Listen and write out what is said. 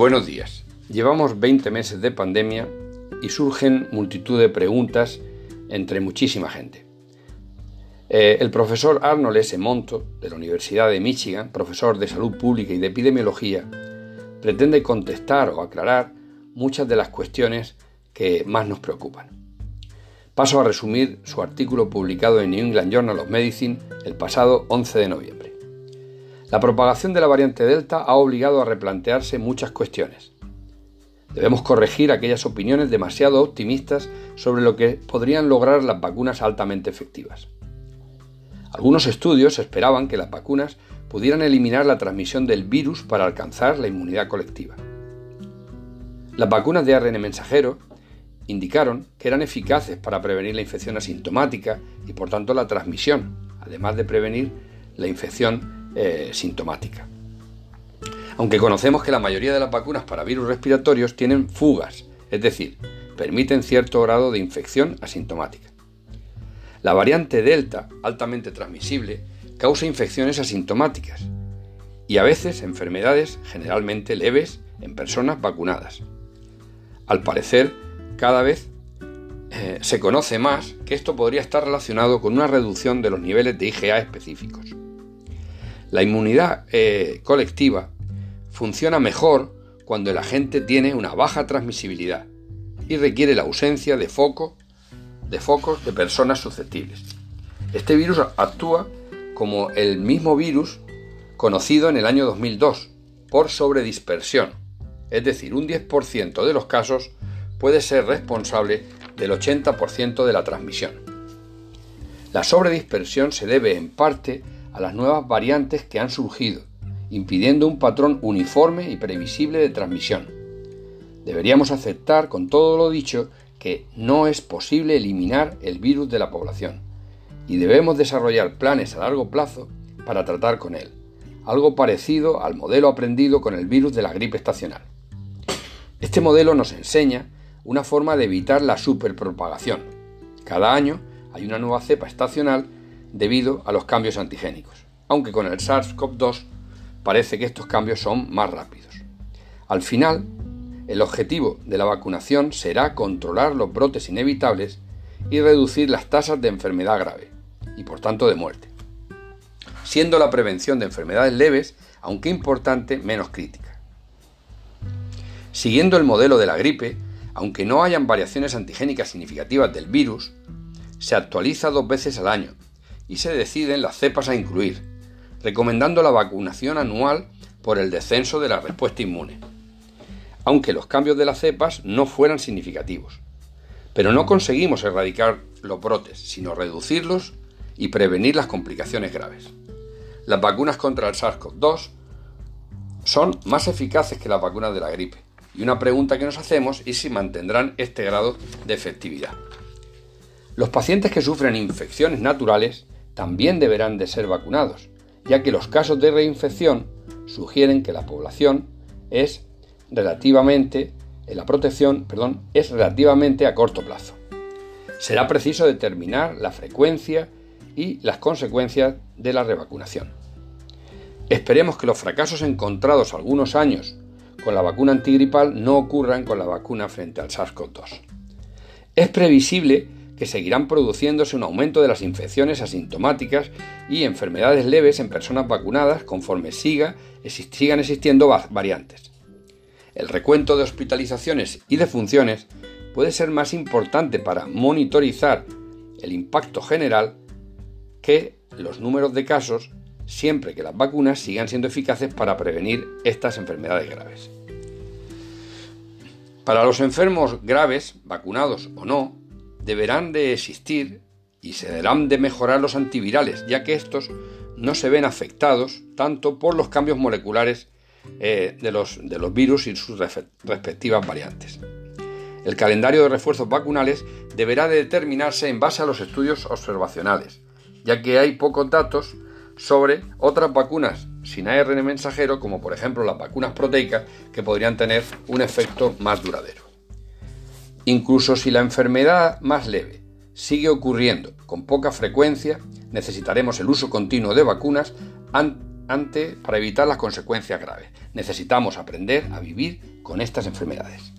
Buenos días. Llevamos 20 meses de pandemia y surgen multitud de preguntas entre muchísima gente. Eh, el profesor Arnold S. Monto, de la Universidad de Michigan, profesor de salud pública y de epidemiología, pretende contestar o aclarar muchas de las cuestiones que más nos preocupan. Paso a resumir su artículo publicado en New England Journal of Medicine el pasado 11 de noviembre. La propagación de la variante Delta ha obligado a replantearse muchas cuestiones. Debemos corregir aquellas opiniones demasiado optimistas sobre lo que podrían lograr las vacunas altamente efectivas. Algunos estudios esperaban que las vacunas pudieran eliminar la transmisión del virus para alcanzar la inmunidad colectiva. Las vacunas de ARN mensajero indicaron que eran eficaces para prevenir la infección asintomática y por tanto la transmisión, además de prevenir la infección eh, sintomática. Aunque conocemos que la mayoría de las vacunas para virus respiratorios tienen fugas, es decir, permiten cierto grado de infección asintomática. La variante Delta, altamente transmisible, causa infecciones asintomáticas y a veces enfermedades generalmente leves en personas vacunadas. Al parecer, cada vez eh, se conoce más que esto podría estar relacionado con una reducción de los niveles de IgA específicos. La inmunidad eh, colectiva funciona mejor cuando el agente tiene una baja transmisibilidad y requiere la ausencia de, de focos de personas susceptibles. Este virus actúa como el mismo virus conocido en el año 2002 por sobredispersión, es decir, un 10% de los casos puede ser responsable del 80% de la transmisión. La sobredispersión se debe en parte a las nuevas variantes que han surgido, impidiendo un patrón uniforme y previsible de transmisión. Deberíamos aceptar con todo lo dicho que no es posible eliminar el virus de la población y debemos desarrollar planes a largo plazo para tratar con él, algo parecido al modelo aprendido con el virus de la gripe estacional. Este modelo nos enseña una forma de evitar la superpropagación. Cada año hay una nueva cepa estacional debido a los cambios antigénicos, aunque con el SARS-CoV-2 parece que estos cambios son más rápidos. Al final, el objetivo de la vacunación será controlar los brotes inevitables y reducir las tasas de enfermedad grave y por tanto de muerte, siendo la prevención de enfermedades leves, aunque importante, menos crítica. Siguiendo el modelo de la gripe, aunque no hayan variaciones antigénicas significativas del virus, se actualiza dos veces al año y se deciden las cepas a incluir, recomendando la vacunación anual por el descenso de la respuesta inmune, aunque los cambios de las cepas no fueran significativos. Pero no conseguimos erradicar los brotes, sino reducirlos y prevenir las complicaciones graves. Las vacunas contra el SARS-CoV-2 son más eficaces que las vacunas de la gripe, y una pregunta que nos hacemos es si mantendrán este grado de efectividad. Los pacientes que sufren infecciones naturales también deberán de ser vacunados, ya que los casos de reinfección sugieren que la población es relativamente eh, la protección, perdón, es relativamente a corto plazo. Será preciso determinar la frecuencia y las consecuencias de la revacunación. Esperemos que los fracasos encontrados algunos años con la vacuna antigripal no ocurran con la vacuna frente al SARS-CoV-2. Es previsible que seguirán produciéndose un aumento de las infecciones asintomáticas y enfermedades leves en personas vacunadas conforme siga, sigan existiendo variantes. El recuento de hospitalizaciones y defunciones puede ser más importante para monitorizar el impacto general que los números de casos siempre que las vacunas sigan siendo eficaces para prevenir estas enfermedades graves. Para los enfermos graves, vacunados o no, deberán de existir y se deberán de mejorar los antivirales, ya que estos no se ven afectados tanto por los cambios moleculares eh, de, los, de los virus y sus respectivas variantes. El calendario de refuerzos vacunales deberá de determinarse en base a los estudios observacionales, ya que hay pocos datos sobre otras vacunas sin ARN mensajero, como por ejemplo las vacunas proteicas, que podrían tener un efecto más duradero. Incluso si la enfermedad más leve sigue ocurriendo con poca frecuencia, necesitaremos el uso continuo de vacunas ante, para evitar las consecuencias graves. Necesitamos aprender a vivir con estas enfermedades.